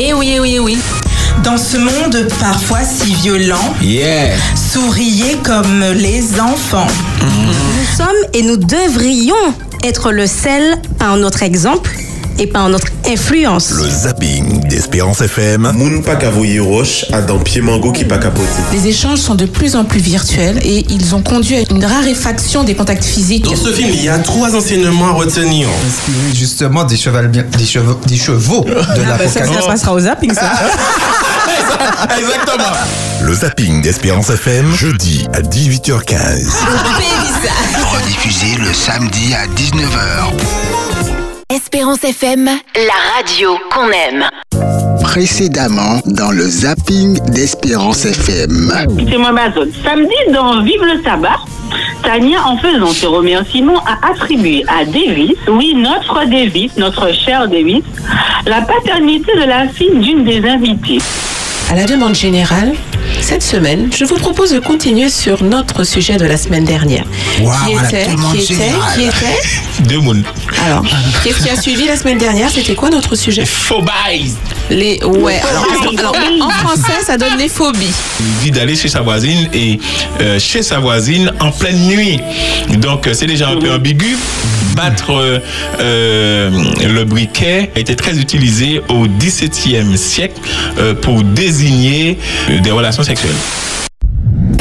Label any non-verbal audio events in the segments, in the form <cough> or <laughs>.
Eh oui, eh oui, eh oui. Dans ce monde parfois si violent, Yeah. souriez comme les enfants. Nous sommes et nous devrions être le sel par notre exemple et par notre influence. Le zapping d'Espérance FM. Moun pa ka voye roche a dan pied mango qui pa kapote. Les échanges sont de plus en plus virtuels et ils ont conduit à une raréfaction des contacts physiques. Dans ce film, il y a trois enseignements à retenir. Inspiré justement des chevaux, des chevaux, des chevaux de Ah, bah, ça, ça passera au zapping, ça. <laughs> Exactement. Le zapping d'Espérance FM. Jeudi à 18h15. Rediffusé le samedi à 19h. Espérance FM, la radio qu'on aime. Précédemment dans le zapping d'Espérance FM. C'est moi Mazone. Samedi, dans Vive le sabbat, Tania, en faisant ses remerciements, a attribué à Davis, oui, notre Davis, notre cher Davis, la paternité de la fille d'une des invitées. À la demande générale, cette semaine, je vous propose de continuer sur notre sujet de la semaine dernière. Waouh, qui était, demande qui était, qui était Deux mounes. Alors, <laughs> qu'est-ce qui a suivi la semaine dernière? C'était quoi notre sujet? Phobies. Les ouais. Alors, alors, en français, ça donne les phobies. Il dit d'aller chez sa voisine et euh, chez sa voisine en pleine nuit. Donc euh, c'est déjà un peu ambigu. Battre euh, euh, le briquet a été très utilisé au XVIIe siècle euh, pour désigner des relations sexuelles.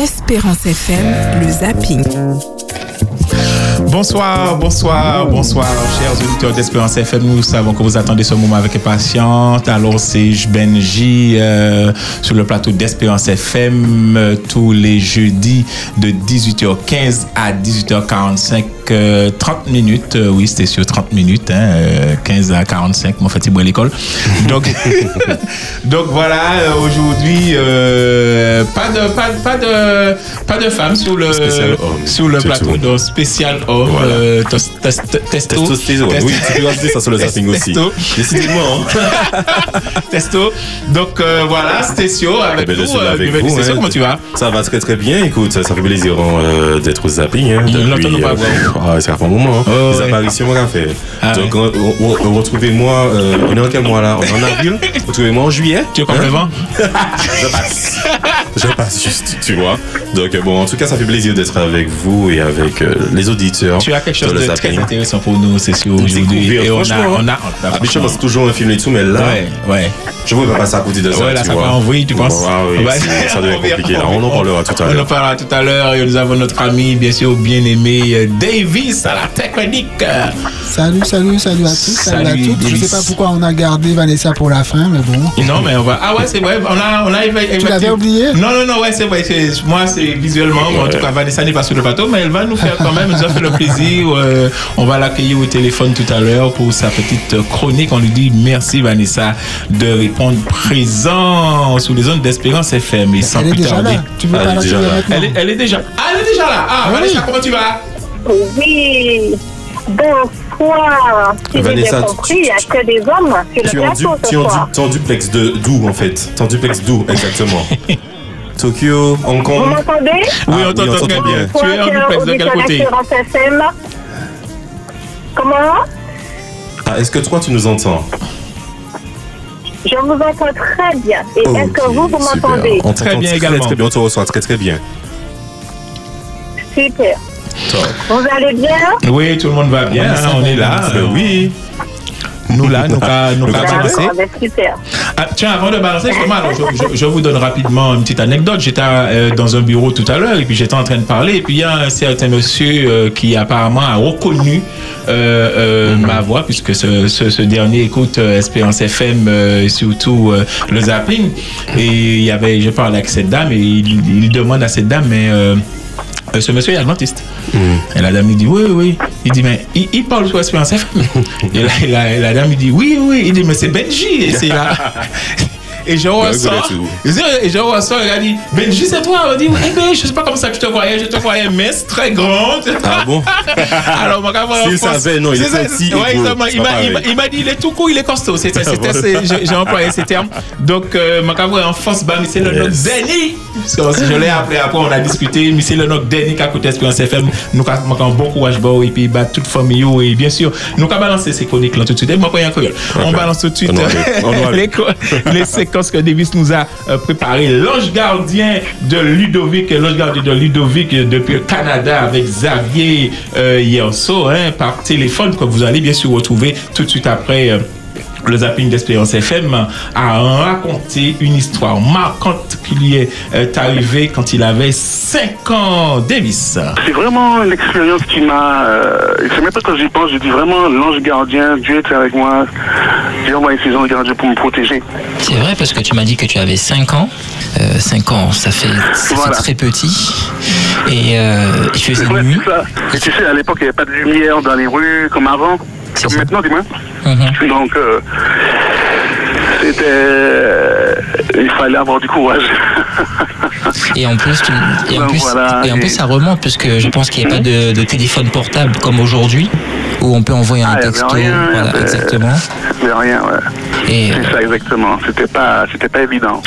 Espérance FM, le zapping. Bonsoir, bonsoir, bonsoir, chers auditeurs d'Espérance FM. Nous savons que vous attendez ce moment avec impatience. Alors, c'est Benji euh, sur le plateau d'Espérance FM euh, tous les jeudis de 18h15 à 18h45. euh, 30 minutes, euh, oui, c'était sur 30 minutes, hein, euh, 15 à 45, mon fait, à l'école. Donc, <laughs> donc voilà, aujourd'hui, pas de, pas, pas de, pas de femmes sur le, sur plateau, donc spécial homme, Voilà. euh, testo, Testostérone. test- Oui, tu peux ça sur le zapping aussi. Testo. Décidément. hein. <laughs> testo. Donc euh, voilà, Stécio avec Eh ben, là euh, avec vous, Stécio, hein. comment tu vas? Ça va très très bien. Écoute, ça, ça fait plaisir euh, d'être au zapping. Hein, depuis, pas, euh, ah, ça fait un moment. Hein. Oh, Les ouais. apparitions qu'on a fait. Ah, Donc, on- on- on- retrouvez-moi. on est en quel mois là? On est en avril. <laughs> Retrouvez-moi en juillet. Tu es Hein vent <laughs> Je passe. Je passe juste, tu vois. Donc, bon, en tout cas, ça fait plaisir d'être avec vous et avec les auditeurs. Tu as quelque chose de zapping. très intéressant pour nous, Stécio, aujourd'hui. Découvrir, Et on a, on a, Habituellement, c'est toujours un film et tout, mais là, Ouais, ouais. je ne pouvais pas passer à côté de ça. Ouais, là, tu ça vois. va envoyer, tu penses? Ah oui, c'est- ça devient <laughs> compliqué. là. On en parlera tout à On en l'heure. parlera tout à l'heure. Et nous avons notre ami, bien sûr, bien-aimé euh, Davis à la technique. Salut, salut, salut à tous, salut, Salut, à toutes. Je Davis. sais pas pourquoi on a gardé Vanessa pour la fin, mais bon. Non, mais on va. Ah ouais, c'est vrai. On a, on a Tu l'avais oublié? Non, non, non, ouais, c'est vrai. Moi, c'est visuellement. En tout cas, Vanessa n'est pas sur le plateau, mais elle va nous faire quand même, nous a fait le plaisir. euh, on va l'accueillir au téléphone tout à l'heure pour sa petite chronique. On lui dit merci, Vanessa, de répondre présent sous les ondes d'Espérance FM. Et sans Elle est plus déjà tarder. là. Tu veux Elle pas est déjà là. Elle est, elle est déjà. Ah, elle est déjà là. Ah, Ah Vanessa, comment tu vas? Oui. Bonsoir. Si j'ai bien compris, il n'y a que des hommes Tu le es en, du, plateau tu ce soir. en duplex de d'où en fait? Tu es en duplex d'où exactement? <laughs> Tokyo, Hong Vous Kong. m'entendez? Oui, Ah, on oui, on t'entend très bien. Tu es en duplex de quel côté? Comment? Ah, Est-ce que toi tu nous entends? Je vous entends très bien. Et est-ce que vous, vous m'entendez? On Très bien très, également. Très bien, on te reçoit très très bien. Super. Top. Vous allez bien? Oui, tout le monde va bien. on est là. Euh, oui. Nous là, nous qu'à nous ben, super. Ah, tiens, avant de balancer, justement, alors, je, je- je vous donne rapidement une petite anecdote. J'étais euh, dans un bureau tout à l'heure et puis j'étais en train de parler et puis il y a un certain monsieur euh, qui apparemment a reconnu euh, euh, ma voix puisque ce, ce, ce dernier écoute euh, Espérance FM euh, et surtout euh, le zapping et il y avait, je parlais avec cette dame et il, il demande à cette dame mais ce monsieur est adventiste. Et la dame lui dit oui, oui. Il dit mais il, il parle sur Espérance FM. <laughs> et, la, la- la dame lui dit oui, oui. Il dit mais c'est Benji. Et c'est là. <laughs> Et je ressors. Et je ressors, il a dit, Benji, c'est toi. On dit, eh ben, je sais pas comme ça que je te voyais. Je te voyais mince, très grande. Ah bon? <laughs> Alors, mon gars, S'il savait, non, il est petit. Ouais, exactement. Il m'a- dit, il est tout court, il est costaud. <laughs> C'était, c'est- j'ai- employé ces termes. Donc, euh, mon gars, en force, bah, mais c'est le nom. Parce que je l'ai appelé après, on a discuté, mais c'est le nom Denny qui a coûté Espérance FM. Nous, avons bon courage, bon, et puis, bah, toute famille, et bien sûr, nous, avons balancé ces chroniques là tout de suite. Et moi, pas un. On balance tout de suite <laughs> les séquences que Davis nous a euh, préparées. L'ange gardien de Ludovic, l'ange gardien de Ludovic euh, depuis le Canada avec Xavier euh, Yerso, hein, par téléphone, que vous allez bien sûr retrouver tout de suite après. Euh, le zapping d'Espérance FM a raconté une histoire marquante qui lui est euh, arrivée quand il avait 5 ans. Davis. C'est vraiment une expérience qui m'a. Euh, c'est même pas quand j'y pense, je dis vraiment l'ange gardien, Dieu était avec moi. J'ai envoyé ses anges gardiens pour me protéger. C'est vrai parce que tu m'as dit que tu avais 5 ans. Euh, 5 ans, ça fait, ça Voilà. fait très petit. Et euh, il faisait Ouais, nuit. Et tu sais, à l'époque, il n'y avait pas de lumière dans les rues comme avant. Comme maintenant, dis-moi. Mhm. Donc, euh, c'était. euh, il fallait avoir du courage. Et en plus, tu- et en plus, voilà, et en et- plus ça remonte parce que je pense qu'il n'y a pas de, de téléphone portable comme aujourd'hui où on peut envoyer un Ah, texto. rien, voilà, avait- exactement. Rien, ouais. Et C'est ça exactement. C'était pas, c'était pas évident.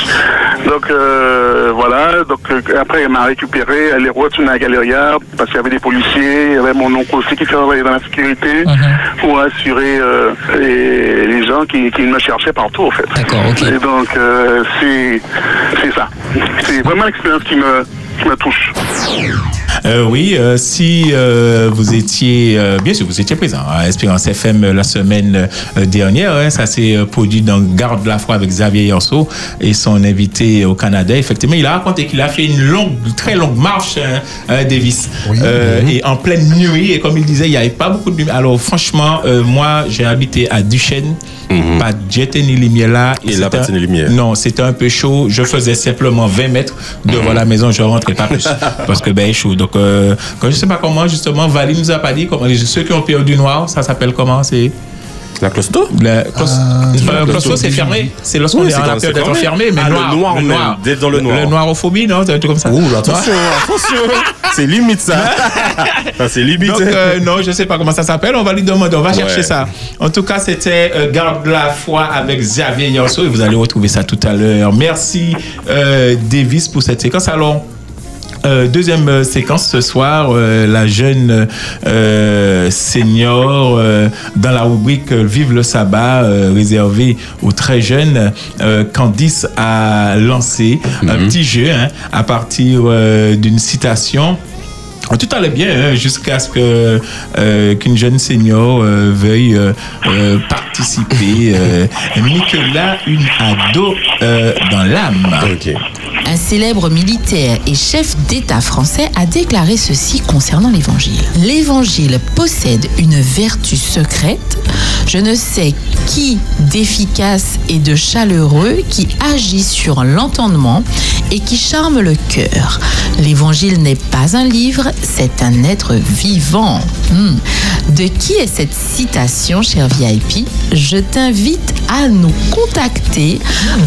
Donc euh, voilà. Donc euh, après, elle m'a récupéré. Elle est retournée à Galéria parce qu'il y avait des policiers. Il y avait mon oncle aussi qui travaillait dans la sécurité pour assurer euh, les, les gens qui, qui me cherchaient partout en fait. D'accord, ok. Et donc euh, c'est, c'est ça. C'est vraiment l'expérience qui me, qui me touche. Euh, oui, euh, si euh, vous étiez, euh, bien sûr, vous étiez présent à Espérance FM la semaine euh, dernière. hein, ça s'est euh, produit dans Garde de la foi avec Xavier Yanso et son invité au Canada. Effectivement, il a raconté qu'il a fait une longue, très longue marche, hein, hein, Davis, Euh, et en pleine nuit. Et comme il disait, il n'y avait pas beaucoup de lumière. Alors, franchement, euh, moi, j'ai habité à Duchesne, pas de jet ni lumière là. Et là, pas lumière. Non, c'était un peu chaud. Je faisais simplement 20 mètres devant la maison. Je rentrais pas plus <laughs> parce que ben il est chaud. Donc, euh, quand je sais pas comment justement, Valie nous a pas dit comment ceux qui ont perdu noir, ça s'appelle comment C'est? La closto? La euh, closto, c'est fermé. C'est lorsqu'on Oui, est en quand a c'est peur d'être fermé. enfermé, mais Ah, le noir, noir même, d'être dans le noir. Le noirophobie, non, c'est un truc comme ça. Ouh, attention, attention. <laughs> C'est limite <laughs> ça. C'est limite. Donc, euh, non, je sais pas comment ça s'appelle. On va lui demander. On va chercher Ouais. ça. En tout cas, c'était euh, Garde de la foi avec Xavier Yanso et vous allez retrouver ça tout à l'heure. Merci, euh, Davis, pour cette séquence. Alors, euh, deuxième euh, séquence ce soir, euh, la jeune euh, senior dans la rubrique Vive le sabbat réservée aux très jeunes. Candice a lancé un petit jeu hein, à partir d'une citation. Tout allait bien hein, jusqu'à ce que euh, qu'une jeune senior euh, veuille euh, participer. Nicolas, une ado dans l'âme. Un célèbre militaire et chef d'État français a déclaré ceci concernant l'Évangile. L'Évangile possède une vertu secrète, je ne sais qui d'efficace et de chaleureux qui agit sur l'entendement et qui charme le cœur. L'Évangile n'est pas un livre, c'est un être vivant. Hmm. De qui est cette citation, cher VIP Je t'invite à nous contacter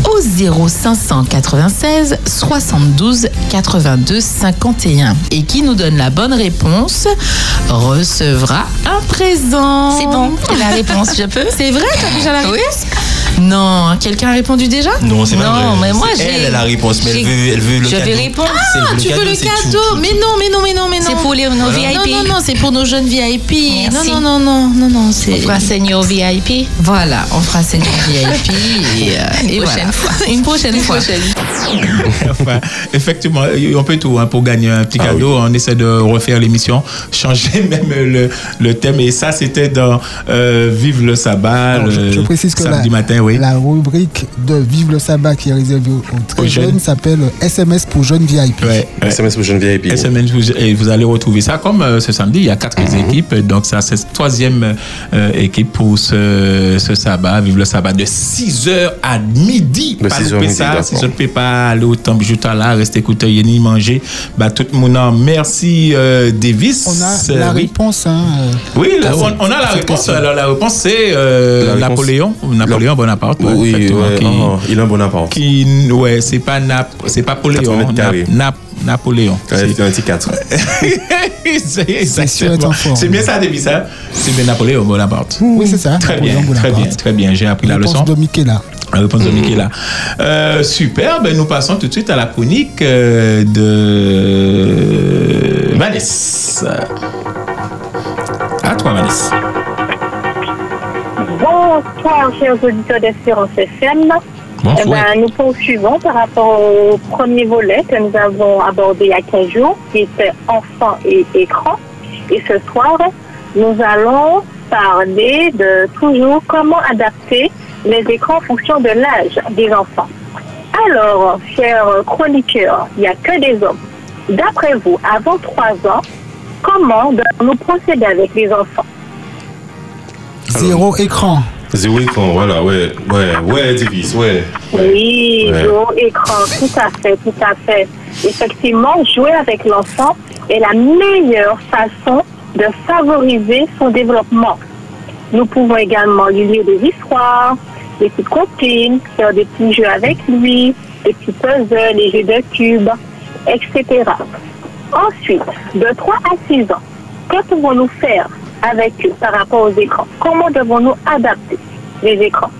au 0596 72 82 51 et qui nous donne la bonne réponse recevra un présent. C'est bon, la réponse, je peux? C'est vrai, t'as déjà la réponse? Non, quelqu'un a répondu déjà Non, c'est pas Non, vrai. mais moi C'est j'ai. elle, elle a la réponse, mais elle j'ai- veut- elle veut le Je vais cadeau. répondre. Ah, le tu cadeau, veux le cadeau tout. Mais non, mais non, mais non, mais non. C'est pour les- nos VIP. Non, non, non, c'est pour nos jeunes VIP. Merci. Non, non, non, non, non, non, c'est. On fera senior VIP. Voilà, on fera senior VIP <laughs> et, euh, Une et prochaine voilà. fois. Une prochaine fois. <laughs> enfin, effectivement, on peut tout. Hein, pour gagner un petit ah cadeau, on essaie de refaire l'émission, changer <laughs> même le, le thème. Et ça, c'était dans euh, Vive le sabbat. Je, précise que samedi la, matin, oui. la rubrique de Vive le sabbat qui est réservée aux, très jeunes s'appelle SMS pour jeunes VIP. SMS pour jeunes VIP. SMS et vous allez retrouver ça. Comme euh, ce samedi, il y a quatre mhm. équipes. Donc, ça, c'est troisième euh, équipe pour ce, ce, sabbat. Vive le sabbat de 6h à midi. De 6h à midi. 6h là, aller au temple Juta là, rester écouter, y manger. Bah, tout le monde, merci euh, Davis. On a la Euh, oui. réponse. Hein, euh, Oui, là, on, on a la réponse. Alors, la réponse, c'est euh, La Napoléon. Napoléon Bonaparte. ouais, Oui, ouais, qui- oh, il a un Bonaparte. qui, ouais, c'est pas Nap, c'est pas Napoléon. 80 mètres carrés. Nap- Nap- Napoléon. C'est- c'est un petit 4. <laughs> c'est bien ça, Davis, ça. C'est bien Napoléon Bonaparte. Oui, c'est ça. Très Napoléon bien, très bien, très bien. J'ai appris la leçon. de Michela. La réponse de Michela. Euh, super, ben nous passons tout de suite à la chronique euh, de Vanessa. À toi, Vanessa. Bonsoir, chers auditeurs d'Espérance FM. Bonsoir. Eh ben, nous poursuivons par rapport au premier volet que nous avons abordé il y a 15 jours, qui était enfants et écran. Et ce soir, nous allons parler de toujours comment adapter les écrans en fonction de l'âge des enfants. Alors, chers chroniqueurs, il n'y a que des hommes. D'après vous, avant 3 ans, comment devons-nous procéder avec les enfants? Zéro écran. Zéro écran, voilà, ouais, ouais, ouais, ouais. Oui, Ouais. jouer au écran, tout à fait, tout à fait. Effectivement, jouer avec l'enfant est la meilleure façon de favoriser son développement. Nous pouvons également lui lire des histoires, des petites comptines, faire des petits jeux avec lui, des petits puzzles, des jeux de cubes, etc. Ensuite, de 3 à 6 ans, que pouvons-nous faire avec eux par rapport aux écrans? Comment devons-nous adapter les écrans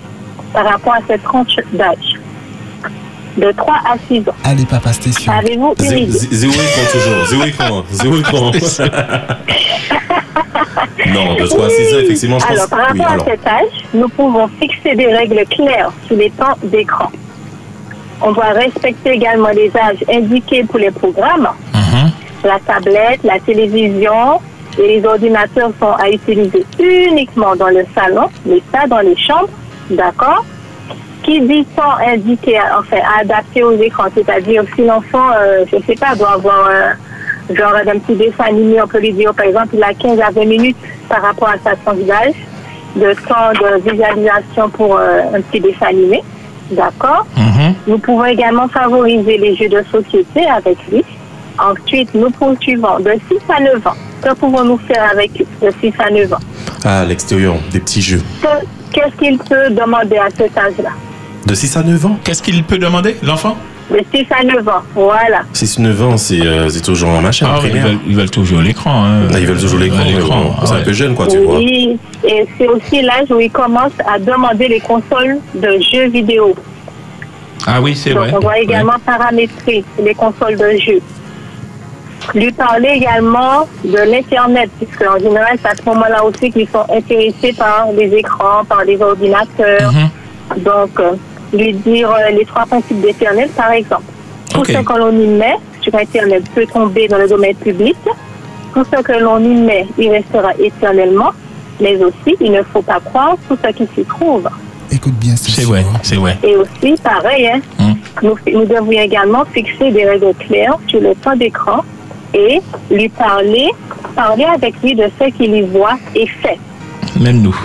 par rapport à cette tranche d'âge? De 3 à 6 ans. Allez, papa station. Avez-vous une idée? Zé- Zéro écran toujours, zéro écran, zéro écran. Non, de 3 à 6 ans, effectivement, je pense. Alors, par rapport oui, alors. à cet âge, nous pouvons fixer des règles claires sur les temps d'écran. On doit respecter également les âges indiqués pour les programmes. La tablette, la télévision et les ordinateurs sont à utiliser uniquement dans le salon, mais pas dans les chambres. D'accord? Qui dit temps indiqué, enfin, adapté aux écrans, c'est-à-dire si l'enfant, euh, je ne sais pas, doit avoir euh, genre un petit dessin animé, on peut lui dire, par exemple, il a 15 à 20 minutes par rapport à sa d'âge de temps de visualisation pour euh, un petit dessin animé. D'accord? Nous pouvons également favoriser les jeux de société avec lui. Ensuite, nous poursuivons de 6 à 9 ans. Que pouvons-nous faire avec eux de 6 à 9 ans? Ah, à l'extérieur, des petits jeux. Que- Qu'est-ce qu'il peut demander à cet âge-là? De 6 à 9 ans? Qu'est-ce qu'il peut demander, l'enfant? De 6 à 9 ans, voilà. 6 9 ans, c'est euh, c'est toujours un machin. Ah oui, ils veulent, ils veulent toujours l'écran. hein. Ah, ils veulent toujours l'écran, Ouais, mais bon, c'est un peu jeune, quoi, tu vois. Oui, et c'est aussi l'âge où il commence à demander les consoles de jeux vidéo. Ah oui, c'est vrai. on doit également paramétrer les consoles de jeux. Lui parler également de l'Internet, puisque en général, c'est à ce moment-là aussi qu'ils sont intéressés par les écrans, par les ordinateurs. Donc, euh, lui dire euh, les trois principes d'Internet, par exemple. Tout ce que l'on y met sur Internet peut tomber dans le domaine public. Tout ce que l'on y met, il restera éternellement. Mais aussi, il ne faut pas croire tout ce qui s'y trouve. Écoute bien, c'est vrai, c'est vrai. Et aussi, pareil, hein, nous, nous devons également fixer des règles claires sur le temps d'écran et lui parler, parler avec lui de ce qu'il y voit et fait. Même nous.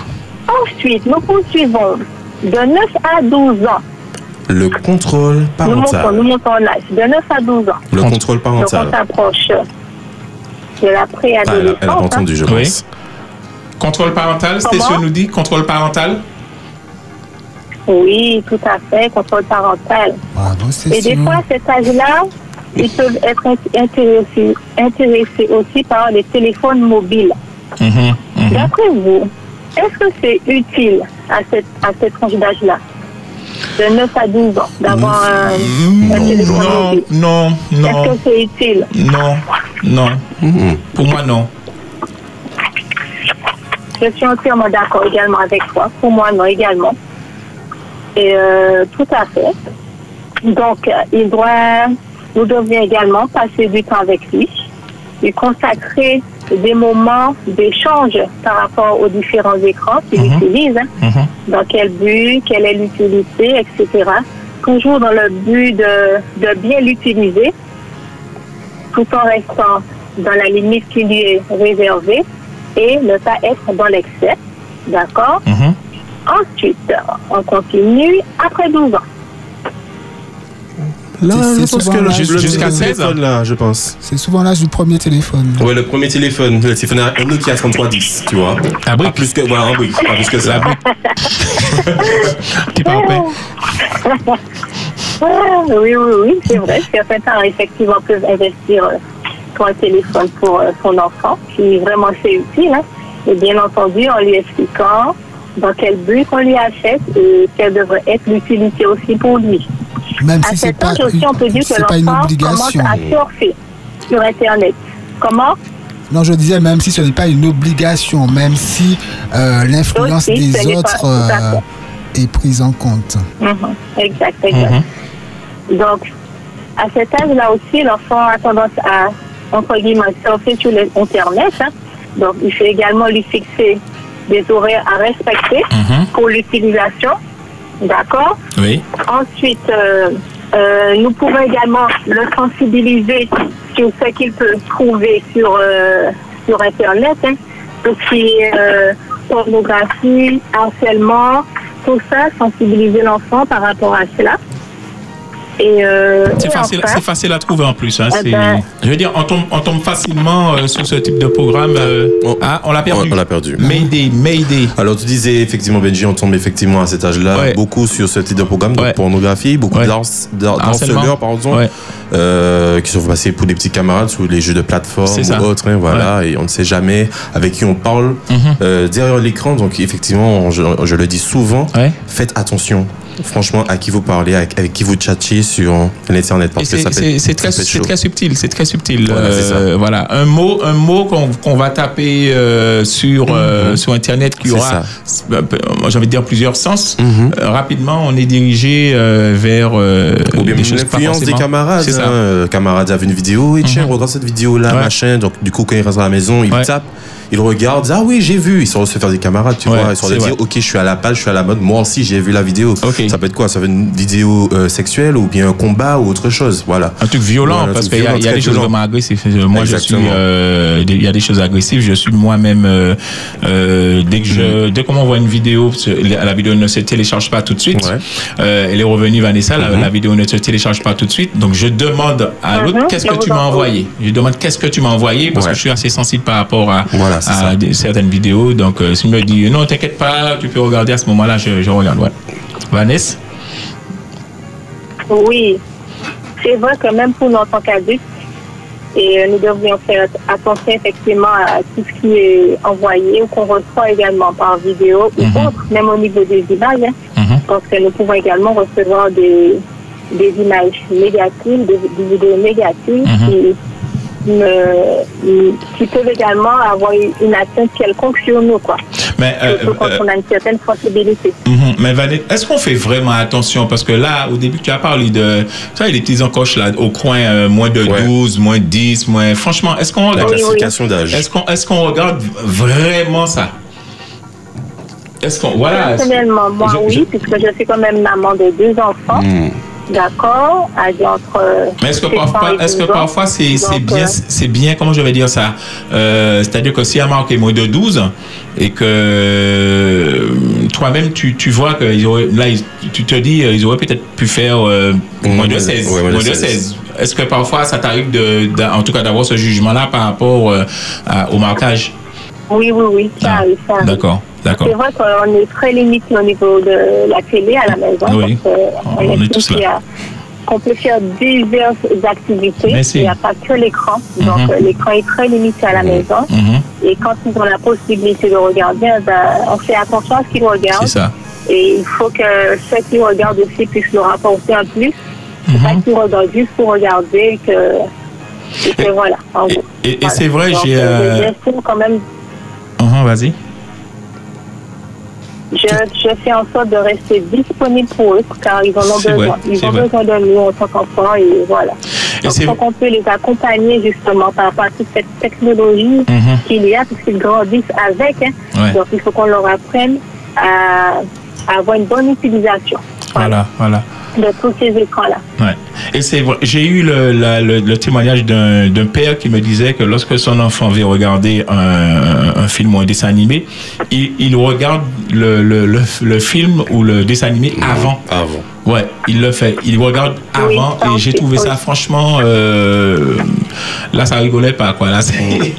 Ensuite, nous poursuivons de 9 à 12 ans. Le contrôle Nous montons, nous parental. montons l'âge. De 9 à 12 ans. Le contrôle Donc, on parental. s'approche de la Ah, elle, a, préadolescence. elle a pas hein. entendu, je Oui. pense. Contrôle parental, Station nous dit contrôle parental? Oui, tout à fait, contrôle parental. Bravo, c'est Et des fois, à cet âge-là, ils peuvent être int- intéressés, intéressés aussi par les téléphones mobiles. Mhm, D'après vous, est-ce que c'est utile à cette, à cette tranche d'âge-là, de 9 à 12 ans, d'avoir un, un téléphone Non, mobile non, non, Est-ce que c'est utile non, non. Pour moi, non. Je suis entièrement d'accord également avec toi. Pour moi, non, également. Et euh, tout à fait. Donc, euh, il doit, nous devons également passer du temps avec lui, lui consacrer des moments d'échange par rapport aux différents écrans qu'il utilise. hein. Dans quel but, quelle est l'utilité, etc. Toujours dans le but de, de bien l'utiliser, tout en restant dans la limite qui lui est réservée et ne pas être dans l'excès. D'accord? Ensuite, on continue après 12 ans. Là, C'est- je pense souvent que jusqu'à 16 là, je pense. C'est souvent l'âge du premier téléphone. Ouais, le premier téléphone, le téléphone un Nokia 3310, tu vois. Un brique. Pas plus que, voilà, un brique, pas plus que ça. Petit <laughs> parapet. Oui, oui, oui, c'est vrai. Certains parents, effectivement, peuvent investir euh, pour un téléphone pour euh, son enfant, qui vraiment c'est utile. Hein. Et bien entendu, en lui expliquant dans quel but on lui achète et quelle devrait être l'utilité aussi pour lui. Même à si c'est cet pas âge aussi, une- on peut dire que c'est pas une l'enfant commence obligation. à surfer sur Internet. Comment? Non, je disais même si ce n'est pas une obligation, même si euh, l'influence des pas- autres euh, est prise en compte. Mhm. Exact, exact. Donc, à cet âge-là aussi, l'enfant a tendance à, entre guillemets, surfer sur l'Internet. hein. Donc, il faut également lui fixer des horaires à respecter pour l'utilisation. D'accord Oui. Ensuite, euh, euh, nous pouvons également le sensibiliser sur ce qu'il peut trouver sur, euh, sur Internet. Hein. Tout ce qui est euh, pornographie, harcèlement, tout ça, sensibiliser l'enfant par rapport à cela. Et, euh, C'est facile, enfin, c'est facile à trouver en plus. Hein. Eh ben- Je veux dire, on tombe, on tombe facilement euh, sur ce type de programme. euh, ah, on l'a perdu. On l'a perdu. Mayday, Mayday. Alors tu disais effectivement Benji, on tombe effectivement à cet âge-là Ouais. beaucoup sur ce type de programme, de pornographie, beaucoup Ouais. de harceleurs pardon, Ouais. euh, qui sont passés pour des petits camarades sur les jeux de plateforme ou autres, hein, voilà, et on ne sait jamais avec qui on parle Mhm. euh, derrière l'écran. Donc effectivement, je, je le dis souvent, faites attention. Franchement, à qui vous parlez, avec, avec qui vous chatez sur l'internet, Et parce que c'est- ça très, ça subtil, c'est très subtil. Voilà, ça. Euh, voilà. un mot, un mot qu'on va taper euh, sur euh, sur internet qui aura, j'ai envie de dire plusieurs sens. Mhm. Rapidement, on est dirigé vers Ou bien des l'influence des camarades. Ça. hein. Euh, camarade a vu une vidéo, et tiens, regarde cette vidéo-là, Ouais. machin. Donc, du coup, quand il reste à la maison, il tape, il regarde, ah oui, j'ai vu. Ils sont se faire des camarades, tu Ouais, vois. Ils sont dire, ok, je suis à la page, je suis à la mode, moi aussi, j'ai vu la vidéo. Ça peut être quoi? Ça peut être une vidéo euh, sexuelle ou bien un combat ou autre chose? Voilà. Un truc violent, Voilà, un parce qu'il y a, y des choses vraiment agressives. Moi, je suis, euh, il y a des choses agressives. Je suis moi-même, euh, euh, dès que Mm. je, dès qu'on m'envoie une vidéo, la vidéo ne se télécharge pas tout de suite. Euh, elle est revenue, Vanessa, la, Mm-hmm. la vidéo ne se télécharge pas tout de suite. Donc, je demande à l'autre, Mhm, qu'est-ce que tu m'as envoyé? Je demande qu'est-ce que tu m'as envoyé? Parce Ouais. que je suis assez sensible par rapport à, Voilà, c'est à ça. des- certaines vidéos. Donc, euh, s'il me dit, non, t'inquiète pas, tu peux regarder à ce moment-là, je, je regarde. Ouais. Vanessa? Oui, c'est vrai que même pour nous en tant qu'adultes, et euh, nous devrions faire attention effectivement à tout ce qui est envoyé ou qu'on reçoit également par vidéo ou autre, même au niveau des images, hein, parce que nous pouvons également recevoir des, des images négatives, des, des vidéos négatives qui, me- qui peuvent également avoir une atteinte quelconque sur nous, quoi. Mais, euh, Surtout quand euh, on a une certaine sensibilité. Mhm. Mais Vanessa, est-ce qu'on fait vraiment attention? Parce que là, au début, tu as parlé de tu vois, les petits encoches là, au coin, euh, moins de 12, moins 10, moins. Franchement, est-ce qu'on La regarde classification d'âge. Est-ce qu'on est qu'on regarde vraiment ça? Est-ce qu'on. Voilà. Personnellement, moi, Je- oui, je- puisque je suis quand même maman de deux enfants. Hmm. D'accord Âgés entre. euh, Mais est-ce que 7 ans parfois, est-ce que 12 ans. parfois c'est bien, euh, c'est bien, comment je vais dire ça Euh, C'est-à-dire que si un marque est moins de 12 et que toi-même tu, tu vois que ils auraient- là ils- tu te dis ils auraient peut-être pu faire euh, moins de 16, ouais, moins de 16. Est-ce que parfois ça t'arrive de, en tout cas d'avoir ce jugement-là par rapport euh, à- au marquage? Oui, oui, oui, ça arrive, ça arrive. D'accord, d'accord. C'est vrai qu'on est très limité au niveau de la télé à la maison. Oui. on On est tous a- qu'on peut faire diverses activités. Merci. Il n'y a pas que l'écran. Donc, Mhm. euh, l'écran est très limité à la maison. Mhm. Et quand ils ont la possibilité de regarder, eh ben, on fait attention à ce qu'ils regardent. C'est ça. Et il faut que ceux qui regardent aussi puissent leur apporter un plus. Mhm. Pas qu'ils regardent juste pour regarder que, et que voilà. en gros. Et, et Voilà. c'est vrai, Donc, j'ai. euh, euh, quand même mhm, Vas-y. Je, je fais en sorte de rester disponible pour eux car ils en ont besoin. vrai, ils ont vrai. besoin de nous en tant qu'enfants et voilà. Et Donc, faut qu'on peut les accompagner justement par rapport à toute cette technologie Mhm. qu'il y a puisqu'ils grandissent avec. hein. Ouais. Donc il faut qu'on leur apprenne à, à avoir une bonne utilisation Voilà, voilà. de tous ces écrans-là. Ouais. Et c'est vrai, j'ai eu le, la- le, le témoignage d'un d'un père qui me disait que lorsque son enfant veut regarder un, un film ou un dessin animé, il, il regarde le, le, le, le film ou le dessin animé avant. Avant. Ouais, il le fait. Il regarde avant et j'ai trouvé ça franchement. euh, là, ça rigolait pas, quoi. Là,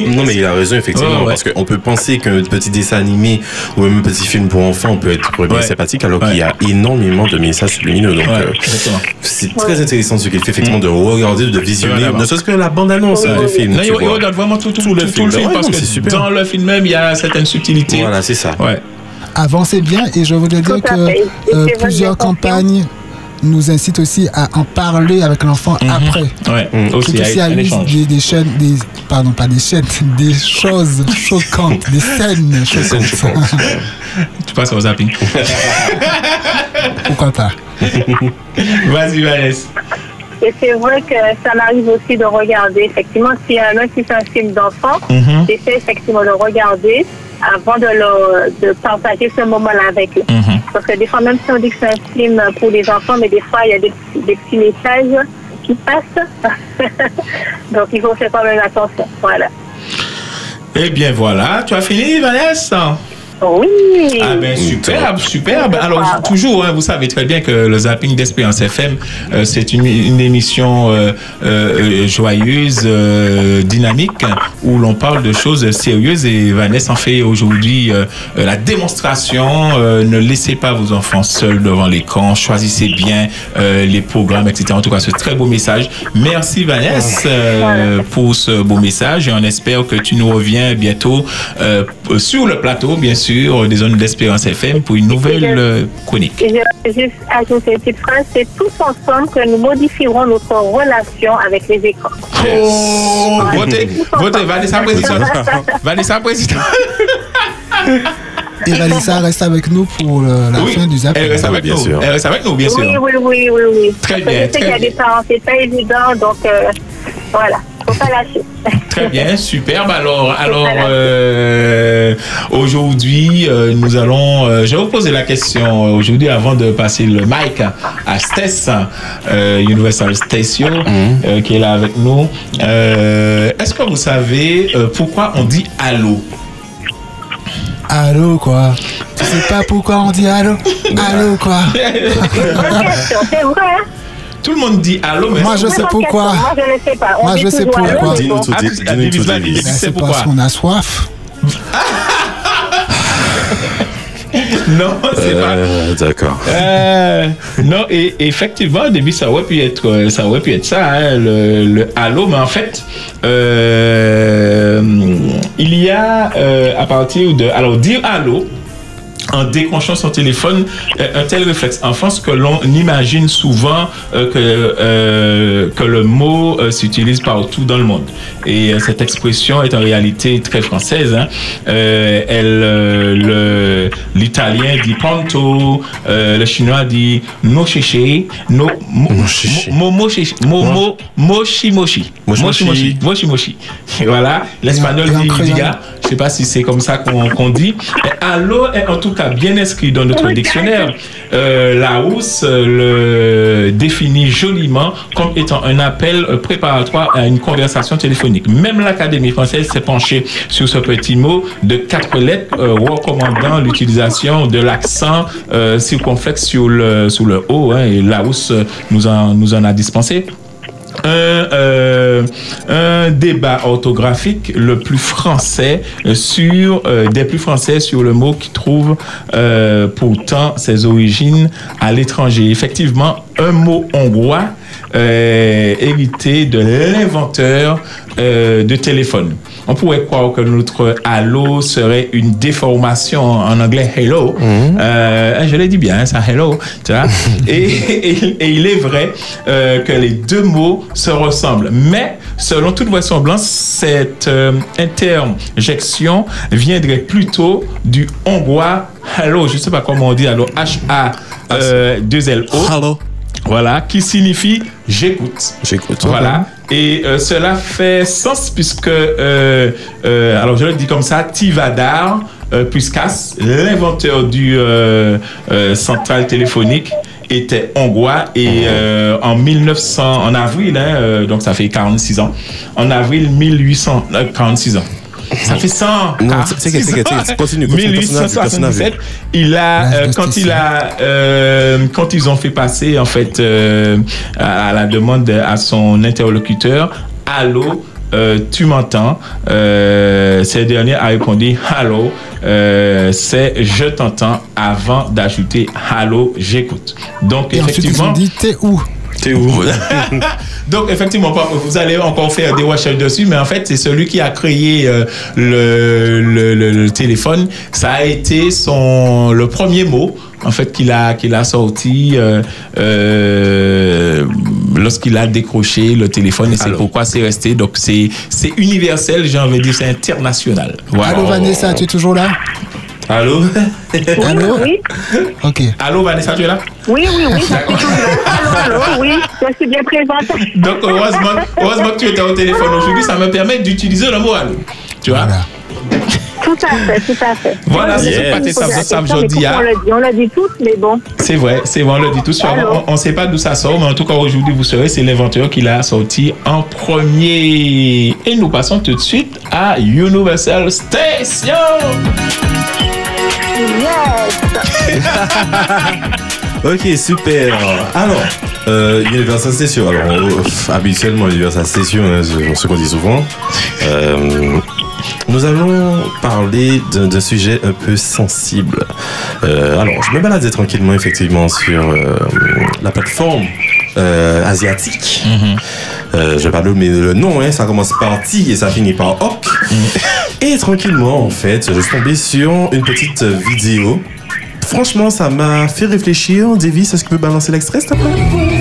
Non, mais il a raison, effectivement. Ouais, ouais. Parce qu'on peut penser qu'un petit dessin animé ou même un petit film pour enfants peut être bien Ouais. sympathique, alors qu'il y a énormément de messages subliminaux. Donc, Ouais, euh, c'est très intéressant ce qu'il fait, effectivement, de regarder, de visionner, ne serait-ce que la bande-annonce hein, du film. Non, il, regarde vraiment tout, tout, tout, le tout film. le film Ouais, parce non, que c'est super. dans le film même, il y a certaines subtilités. Voilà, c'est ça. Ouais. Avancez bien et je voudrais dire que euh, plusieurs campagnes nous incitent aussi à en parler avec l'enfant après. Ouais, Qui aussi, y a aussi eu échange. des, des chaînes, des, pardon, pas des chaînes, <laughs> des choses choquantes, des scènes choquantes. <laughs> Tu passes au zapping. <laughs> Pourquoi pas? Vas-y, Vanessa. Et c'est vrai que ça m'arrive aussi de regarder. Effectivement, si un même si c'est un film d'enfant, Mhm. j'essaie effectivement de regarder avant de, le, de partager ce moment-là avec eux. Mhm. Parce que des fois, même si on dit que c'est un film pour les enfants, mais des fois, il y a des, des petits messages qui passent. <laughs> Donc, il faut faire quand même attention. Voilà. Eh bien, voilà. Tu as fini, Vanessa? Oui. Ah ben superbe, superbe. Alors toujours, hein, vous savez très bien que le zapping d'Espérance FM, euh, c'est une, une émission euh, euh, joyeuse, euh, dynamique, où l'on parle de choses sérieuses et Vanessa en fait aujourd'hui la démonstration. Euh, ne laissez pas vos enfants seuls devant l'écran, choisissez bien euh, les programmes, etc. En tout cas, ce très beau message. Merci Vanessa euh, pour ce beau message et on espère que tu nous reviens bientôt euh, sur le plateau, bien sûr, des zones d'Espérance FM pour une nouvelle euh, chronique. Et je vais juste ajouter une petite phrase, c'est tous ensemble que nous modifierons notre relation avec les écrans. Oh, votez, votez, Vanessa <laughs> président. Vanessa président. Et Valissa reste avec nous pour la Oui, fin du zap. elle reste avec nous. Elle reste avec nous, bien sûr. Oui, oui, oui, oui, oui. Très Parce bien, Je sais très qu'il y a des parents, c'est pas évident, donc euh, voilà, faut pas lâcher. Très bien, superbe. Alors, alors euh, aujourd'hui, euh, nous allons. euh, je vais vous poser la question aujourd'hui avant de passer le mic à Stess, euh, Universal Station, euh, qui est là avec nous. Euh, Est-ce que vous savez euh, pourquoi on dit allô? Allô, quoi? Tu sais pas pourquoi on dit allô? Allô, quoi? C'est vrai, hein Tout le monde dit allô, mais Moi, je sais pourquoi. Moi, je ne sais pas. On Moi, dit je sais pourquoi. divise la vie, Ben, c'est parce qu'on a soif. <laughs> Non, c'est pas. Euh, D'accord. Euh, non, et effectivement, au début, ça aurait pu être, euh, ça aurait pu être ça, hein, le, le halo, mais en fait, euh, il y a euh, à partir de, alors dire allô. En décrochant son téléphone, euh, un tel réflexe en France que l'on imagine souvent euh, que, euh, que le mot euh, s'utilise partout dans le monde. Et cette expression est en réalité très française. hein. Elle, le- l'italien dit pronto, le chinois dit no chiché, no mo mo- mo chiché, mo mo moshi moshi, Moshi moshi moshi, moshi moshi. Voilà. L'espagnol dit diga. Je sais pas si c'est comme ça qu'on qu'on dit. Est en tout cas bien inscrit dans notre dictionnaire. Euh, Larousse euh, le définit joliment comme étant un appel préparatoire à une conversation téléphonique. Même l'Académie française s'est penchée sur ce petit mot de quatre lettres euh, recommandant l'utilisation de l'accent euh, circonflexe sur le, sur le O. hein, et Larousse nous en, nous en a dispensé un, euh, un débat orthographique le plus français euh, sur euh, des plus français sur le mot qui trouve pourtant ses origines à l'étranger. Effectivement, un mot hongrois euh, hérité de l'inventeur euh, de téléphone. On pourrait croire que notre hello serait une déformation en anglais hello. Euh, je l'ai dit bien, ça hello. Tu vois? <laughs> et, et- et il est vrai euh, que les deux mots se ressemblent. Mais selon toute vraisemblance, cette euh, interjection viendrait plutôt du hongrois hello. Je ne sais pas comment on dit alors H-A-2-L-O. Voilà, qui signifie j'écoute. J'écoute. Voilà. Et euh, cela fait sens puisque, euh, euh, alors je le dis comme ça, Tivadar euh, Puskas, l'inventeur du euh, euh, central téléphonique, était hongrois et euh, en 1900, en avril, hein, euh, donc ça fait 46 ans, en avril 1846 ans. Ça fait 100. Non, ah, c'est- que- c'est que- c'est que- continue, continue, 1877, il a, euh, quand il a, euh, quand ils ont fait passer, en fait, euh, à, la demande à son interlocuteur, allô, euh, tu m'entends? Euh, Ce dernier a répondu Allô, euh, c'est je t'entends avant d'ajouter Allô, j'écoute. Donc, Et ensuite, ils effectivement. ont dit T'es où? T'es où? <laughs> Donc, effectivement, vous allez encore faire des recherches dessus, mais en fait, c'est celui qui a créé euh, le, le, le- le téléphone. Ça a été son, le premier mot, en fait, qu'il a, qu'il a sorti euh, euh, lorsqu'il a décroché le téléphone. Et c'est pourquoi c'est resté. Donc, c'est c'est universel, j'ai envie de dire, c'est international. Voilà. Allô Vanessa, tu es toujours là? Allô? Allô? Oui, Ok. Allô, Vanessa, tu es là? Oui, oui, oui, je suis toujours là. Allô, allô, oui, je suis bien présente. Donc, heureusement, heureusement que tu étais au téléphone aujourd'hui, ça me permet d'utiliser le mot allô. Tu vois? Tout à fait, tout à fait. Voilà, c'est ce pâté Poser la Sam- Sam question, mais Jordi, pourquoi hein. On l'a dit, on l'a dit tous, mais bon. C'est vrai, c'est vrai, on le dit tous. On ne sait pas d'où ça sort, mais en tout cas, aujourd'hui, vous saurez, c'est l'inventeur qui l'a sorti en premier. Et nous passons tout de suite à Universal Station. Ok, super. Alors, euh, Universal Station. Alors, euh, habituellement, Universal Station, hein, c'est ce qu'on dit souvent. Euh, nous allons parler d'un sujet un peu sensible. Euh, alors, je me baladais tranquillement, effectivement, sur la plateforme euh, asiatique. Euh, je vais pas nommer le nom, hein, ça commence par T et ça finit par OK. Et tranquillement, en fait, je suis tombé sur une petite vidéo. Franchement, ça m'a fait réfléchir. Davis, est-ce que tu peux balancer l'extrait, s'il te plaît?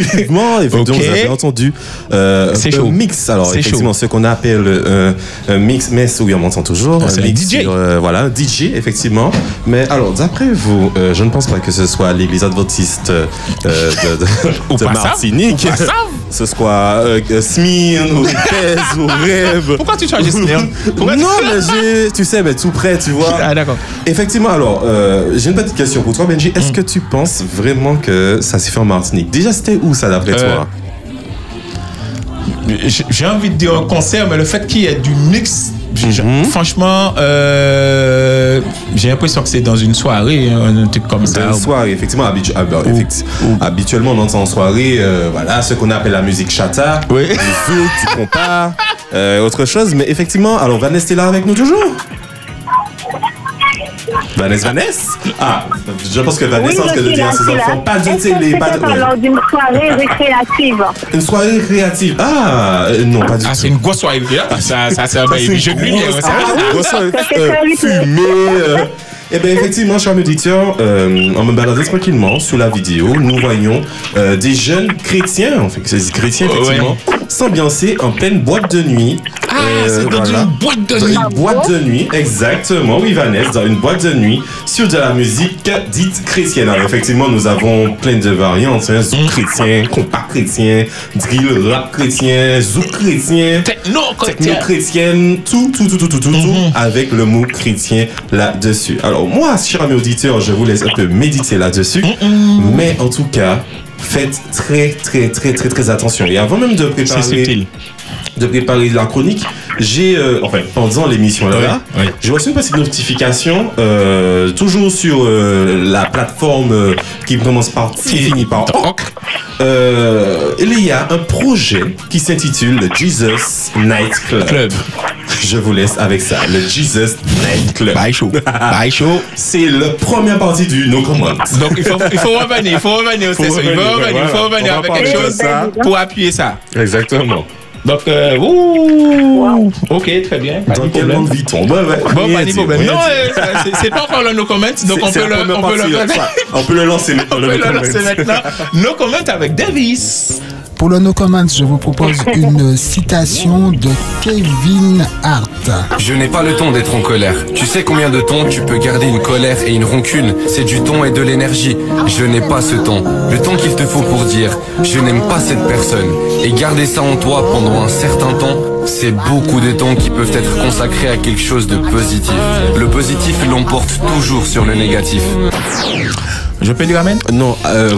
Effectivement, <laughs> effectivement vous avez entendu euh, C'est chaud. mix. Alors, effectivement, ce qu'on appelle euh, un mix, mais oui, on m'entend toujours. Ah, c'est un DJ. sur, euh, voilà, DJ, effectivement. Mais alors, d'après vous, euh, je ne pense pas que ce soit l'église adventiste euh, de, de, de ça. Martinique. Ou. Ce soit euh, euh, ou Pèse, ou Rêve. Pourquoi tu Pourquoi tu- Non, mais j'ai, tu sais, mais tout près, tu vois. Ah, d'accord. Effectivement, alors, euh, j'ai une petite question pour toi, Benji. Mm. Est-ce que tu penses vraiment que ça s'est fait en Martinique? Déjà, c'était où ça, d'après Euh, toi? J'ai envie de dire un concert, mais le fait qu'il y ait du mix, Mhm. franchement, euh, j'ai l'impression que c'est dans une soirée, hein, un truc comme ça. Une soirée, effectivement, habitu- effecti- habituellement on entend en soirée, euh, voilà, ce qu'on appelle la musique chata, Oui. du zouk, du compas, euh, autre chose. Mais effectivement, alors Vanessa est là avec nous toujours Vanessa, Vanessa? Ah, je pense que Vanessa Oui, en train je dire à ses enfants, pas de Est-ce que télé, pas lors d'une soirée récréative? Une soirée créative. Ah, euh, non, pas du Ah, tout. c'est une grosse soirée. là. Ça, ça, ça, Ça, c'est une jeu de grosse- lumière. ça. ah, grosse soirée, Ça, euh, euh. Eh bien, effectivement, chers auditeurs, euh, en me baladant tranquillement sous la vidéo, nous voyons euh, des jeunes chrétiens, en fait, c'est chrétiens, effectivement, s'ambiancer en pleine boîte de nuit. Ah, Euh, c'est dans voilà. une boîte de Dans nuit. une boîte de nuit, exactement, oui, Vanessa, dans une boîte de nuit, sur de la musique dite chrétienne. Alors, effectivement, nous avons plein de variantes, hein, zouk chrétien, compas chrétien, drill rap chrétien, zouk chrétien, Techno, techno chrétienne, tout, tout, tout, tout, tout, tout, tout, avec le mot chrétien là-dessus. Alors, moi, chers amis auditeurs, je vous laisse un peu méditer là-dessus, mais en tout cas, faites très, très, très, très, très attention. Et avant même de préparer de préparer la chronique, j'ai, euh, enfin, pendant l'émission là, Oui, oui. j'ai reçu une petite notification, euh, toujours sur euh, la plateforme qui commence par T et finit par OC. Il y a un projet qui s'intitule le Jesus Night Club. Club. Je vous laisse avec ça, le Jesus Night Club. Bye show. Bye show. C'est la première partie du No Comment. Donc il faut, il faut revenir, il faut revenir au Faut. Il faut revenir, il faut revenir avec quelque chose ça. pour appuyer ça. Exactement. Donc, euh, ouh, ok, très bien. Pas Dans de quel problème. monde vit-on? Ouais. Bon, pas de problème. Non, euh, c'est- pas encore le no comment, donc on peut le, on peut le. On peut le lancer maintenant. On peut le lancer maintenant. No comment avec Davis. Pour le No Comments, je vous propose <laughs> une citation de Kevin Hart. Je n'ai pas le ton d'être en colère. Tu sais combien de temps tu peux garder une colère et une rancune C'est du ton et de l'énergie. Je n'ai pas ce temps. Le temps qu'il te faut pour dire je n'aime pas cette personne. Et garder ça en toi pendant un certain temps, c'est beaucoup de temps qui peuvent être consacrés à quelque chose de positif. Le positif l'emporte toujours sur le négatif. Je peux dire amen Non, euh.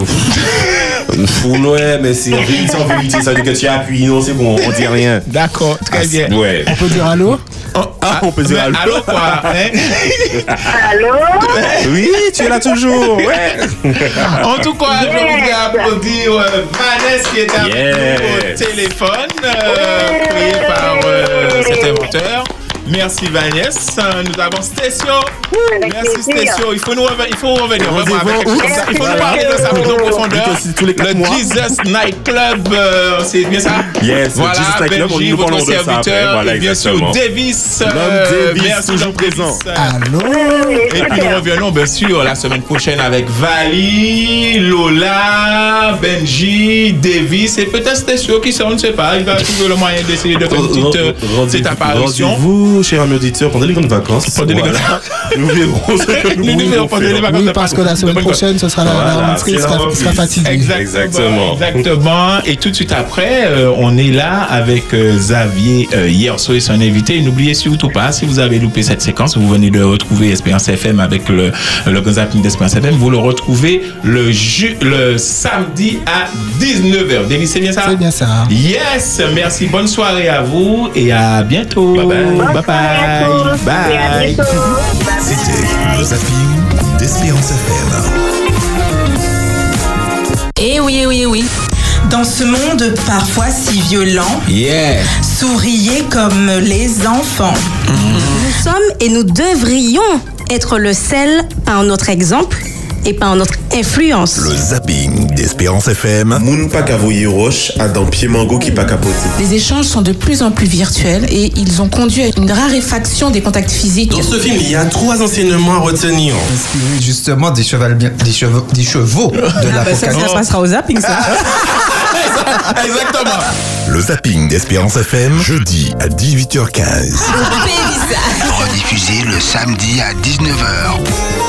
Pour ouais, mais c'est en vérité, en vérité, ça veut dire que tu appuies, non, c'est bon, on dit rien. D'accord, très bien. Ouais. On peut dire allô? Ah, on peut dire allô. allô quoi hein? Allô? Oui, tu es là toujours, ouais. <laughs> En tout cas, je voudrais applaudir euh, Vanessa qui est avec Yeah. nous au téléphone, euh, par euh, cet inventeur. Merci Vanessa. Nous avons Stécio. Merci Stécio. Il faut nous revenir, il faut revenir vraiment avec quelque chose comme ça. Il faut nous parler de ça plus en profondeur. tous les quatre Le. Jesus Night Club, euh, c'est bien ça? Yes, le voilà, Jesus Night Club, on nous votre serviteur. Voilà, et bien sûr. Davis. L'homme euh, Davis, merci, toujours présent. Allô? Et puis nous revenons bien sûr la semaine prochaine avec Vali, Lola, Benji, Davis et peut-être Stécio qui sait, on ne sait pas. Il va trouver le moyen d'essayer de faire une petite, euh, petite apparition. Rendez-vous, cher ami auditeur, pendant les grandes vacances. Pendant les Voilà. <laughs> Nous verrons ce que nous verrons pendant les vacances Oui, parce que la semaine prochaine, ce sera la, rentrée, la sera, fatigué. Exactement. Exactement. Et tout de suite après, euh, on est là avec euh, Xavier euh, hier soir et son invité. N'oubliez surtout pas, si vous avez loupé cette séquence, vous venez de retrouver Espérance FM avec le, le zapping d'Espérance FM. Vous le retrouvez le, ju- le samedi à 19h. David, c'est bien ça? C'est bien ça. Yes, merci. Bonne soirée à vous et à bientôt. Bye bye. Bye bye. Bye. C'était le zapping d'Espérance FM. Eh oui, eh oui, eh oui. Dans ce monde parfois si violent, Yeah. souriez comme les enfants. Nous sommes et nous devrions être le sel par notre exemple et par notre influence. Le zapping d'Espérance FM. Moun roche a dan pied mango qui pas capoté. Les échanges sont de plus en plus virtuels et ils ont conduit à une raréfaction des contacts physiques. Dans ce film, il y a trois enseignements à retenir. Inspiré justement des chevaux, des chevaux, des chevaux de Ah bah ça, ça passera au zapping, ça. <laughs> Exactement. Le zapping d'Espérance FM, jeudi à 18h15. Rediffusé le samedi à 19h.